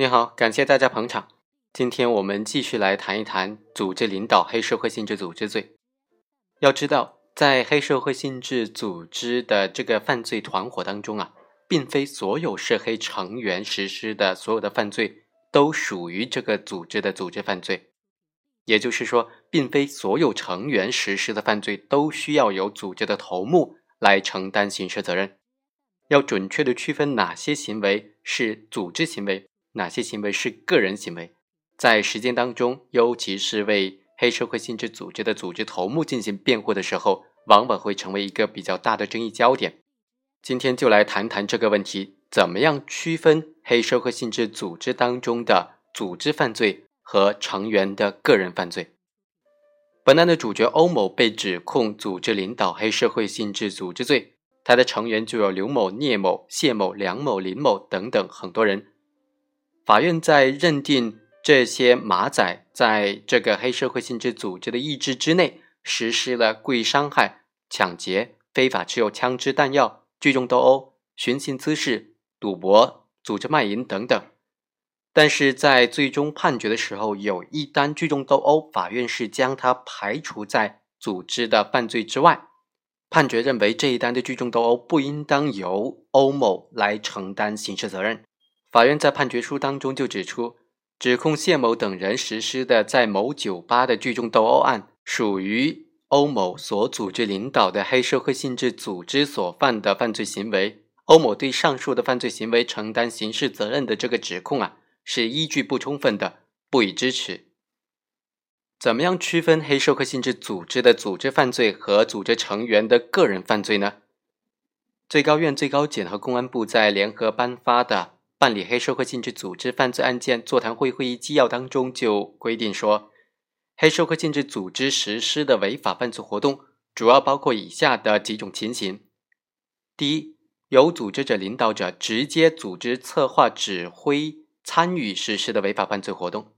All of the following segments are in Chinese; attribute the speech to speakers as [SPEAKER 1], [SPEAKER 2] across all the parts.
[SPEAKER 1] 你好，感谢大家捧场。今天我们继续来谈一谈组织领导黑社会性质组织罪。要知道，在黑社会性质组织的这个犯罪团伙当中啊，并非所有涉黑成员实施的所有的犯罪都属于这个组织的组织犯罪。也就是说，并非所有成员实施的犯罪都需要由组织的头目来承担刑事责任。要准确的区分哪些行为是组织行为。哪些行为是个人行为？在实践当中，尤其是为黑社会性质组织的组织头目进行辩护的时候，往往会成为一个比较大的争议焦点。今天就来谈谈这个问题：怎么样区分黑社会性质组织当中的组织犯罪和成员的个人犯罪？本案的主角欧某被指控组织领导黑社会性质组织罪，他的成员就有刘某、聂某、谢某、梁某、林某等等很多人。法院在认定这些马仔在这个黑社会性质组织的意志之内实施了故意伤害、抢劫、非法持有枪支弹药、聚众斗殴、寻衅滋事、赌博、组织卖淫等等，但是在最终判决的时候，有一单聚众斗殴，法院是将它排除在组织的犯罪之外，判决认为这一单的聚众斗殴不应当由欧某来承担刑事责任。法院在判决书当中就指出，指控谢某等人实施的在某酒吧的聚众斗殴案，属于欧某所组织领导的黑社会性质组织所犯的犯罪行为。欧某对上述的犯罪行为承担刑事责任的这个指控啊，是依据不充分的，不予支持。怎么样区分黑社会性质组织的组织犯罪和组织成员的个人犯罪呢？最高院、最高检和公安部在联合颁发的。办理黑社会性质组织犯罪案件座谈会会议纪要当中就规定说，黑社会性质组织实施的违法犯罪活动主要包括以下的几种情形：第一，由组织者领导者直接组织、策划、指挥、参与实施的违法犯罪活动；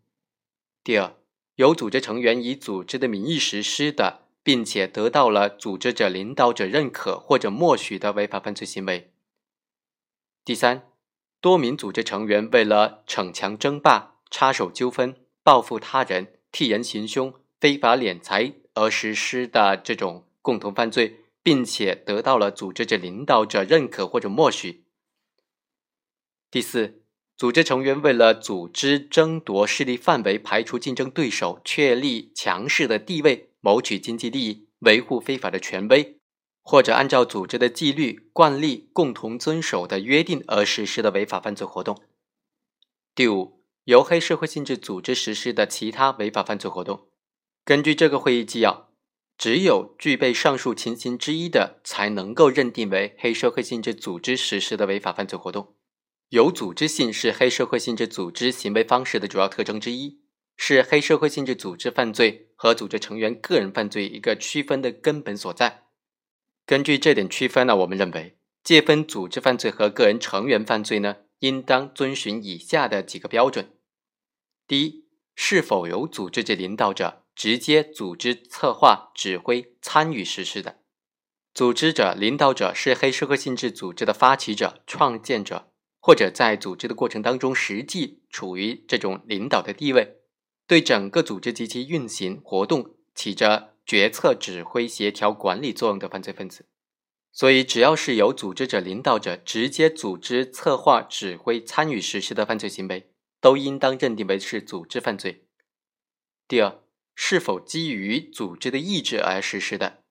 [SPEAKER 1] 第二，由组织成员以组织的名义实施的，并且得到了组织者领导者认可或者默许的违法犯罪行为；第三。多名组织成员为了逞强争霸、插手纠纷、报复他人、替人行凶、非法敛财而实施的这种共同犯罪，并且得到了组织者领导者认可或者默许。第四，组织成员为了组织争夺势力范围、排除竞争对手、确立强势的地位、谋取经济利益、维护非法的权威。或者按照组织的纪律惯例共同遵守的约定而实施的违法犯罪活动。第五，由黑社会性质组织实施的其他违法犯罪活动。根据这个会议纪要，只有具备上述情形之一的，才能够认定为黑社会性质组织实施的违法犯罪活动。有组织性是黑社会性质组织行为方式的主要特征之一，是黑社会性质组织犯罪和组织成员个人犯罪一个区分的根本所在。根据这点区分呢，我们认为界分组织犯罪和个人成员犯罪呢，应当遵循以下的几个标准：第一，是否由组织者领导者直接组织、策划、指挥、参与实施的；组织者、领导者是黑社会性质组织的发起者、创建者，或者在组织的过程当中实际处于这种领导的地位，对整个组织及其运行活动起着。决策、指挥、协调、管理作用的犯罪分子，所以只要是由组织者、领导者直接组织、策划、指挥、参与实施的犯罪行为，都应当认定为是组织犯罪。第二，是否基于组织的意志而实施的？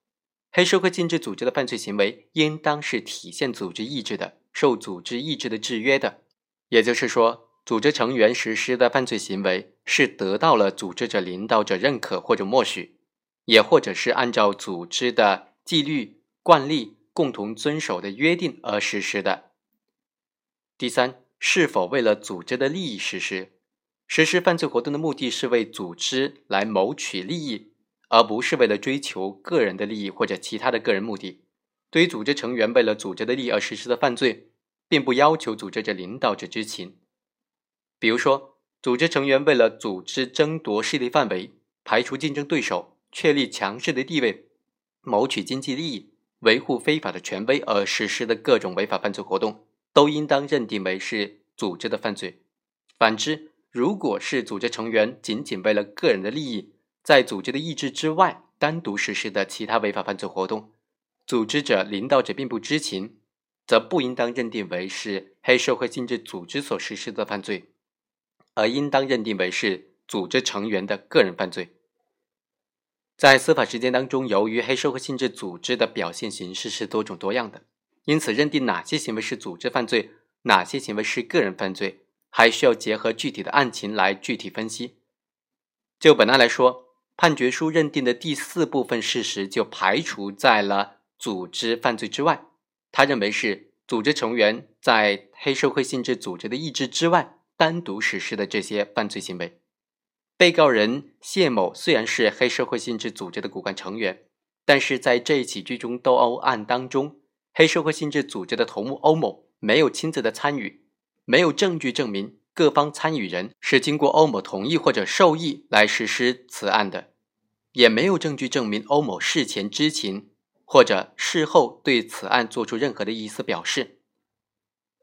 [SPEAKER 1] 黑社会性质组织的犯罪行为，应当是体现组织意志的，受组织意志的制约的。也就是说，组织成员实施的犯罪行为是得到了组织者、领导者认可或者默许。也或者是按照组织的纪律惯例共同遵守的约定而实施的。第三，是否为了组织的利益实施？实施犯罪活动的目的是为组织来谋取利益，而不是为了追求个人的利益或者其他的个人目的。对于组织成员为了组织的利益而实施的犯罪，并不要求组织者领导者知情。比如说，组织成员为了组织争夺势力范围，排除竞争对手。确立强势的地位，谋取经济利益，维护非法的权威而实施的各种违法犯罪活动，都应当认定为是组织的犯罪。反之，如果是组织成员仅仅为了个人的利益，在组织的意志之外单独实施的其他违法犯罪活动，组织者、领导者并不知情，则不应当认定为是黑社会性质组织所实施的犯罪，而应当认定为是组织成员的个人犯罪。在司法实践当中，由于黑社会性质组织的表现形式是多种多样的，因此认定哪些行为是组织犯罪，哪些行为是个人犯罪，还需要结合具体的案情来具体分析。就本案来说，判决书认定的第四部分事实就排除在了组织犯罪之外。他认为是组织成员在黑社会性质组织的意志之外单独实施的这些犯罪行为。被告人谢某虽然是黑社会性质组织的骨干成员，但是在这一起聚众斗殴案当中，黑社会性质组织的头目欧某没有亲自的参与，没有证据证明各方参与人是经过欧某同意或者授意来实施此案的，也没有证据证明欧某事前知情或者事后对此案做出任何的意思表示。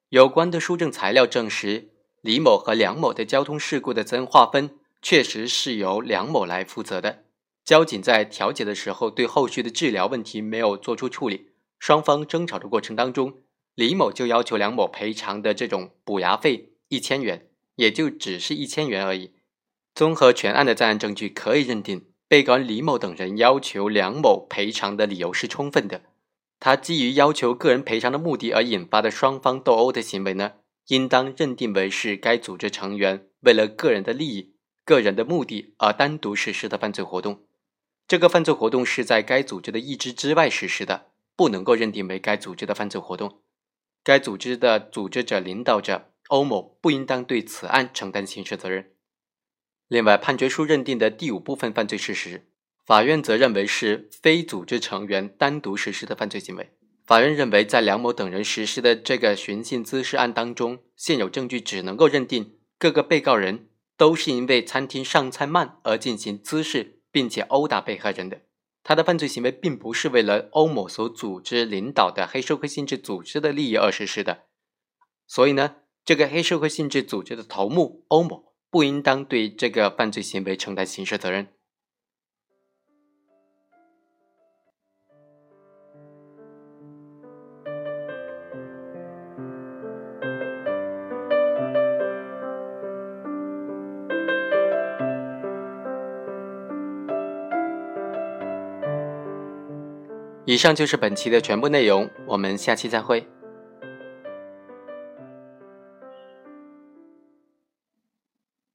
[SPEAKER 1] 有关的书证材料证实，李某和梁某的交通事故的责任划分。确实是由梁某来负责的。交警在调解的时候，对后续的治疗问题没有做出处理。双方争吵的过程当中，李某就要求梁某赔偿的这种补牙费一千元，也就只是一千元而已。综合全案的在案证据，可以认定被告人李某等人要求梁某赔偿的理由是充分的。他基于要求个人赔偿的目的而引发的双方斗殴的行为呢，应当认定为是该组织成员为了个人的利益。个人的目的而单独实施的犯罪活动，这个犯罪活动是在该组织的意志之外实施的，不能够认定为该组织的犯罪活动。该组织的组织者、领导者欧某不应当对此案承担刑事责任。另外，判决书认定的第五部分犯罪事实，法院则认为是非组织成员单独实施的犯罪行为。法院认为，在梁某等人实施的这个寻衅滋事案当中，现有证据只能够认定各个被告人。都是因为餐厅上菜慢而进行滋事，并且殴打被害人的。他的犯罪行为并不是为了欧某所组织领导的黑社会性质组织的利益而实施的。所以呢，这个黑社会性质组织的头目欧某不应当对这个犯罪行为承担刑事责任。以上就是本期的全部内容，我们下期再会。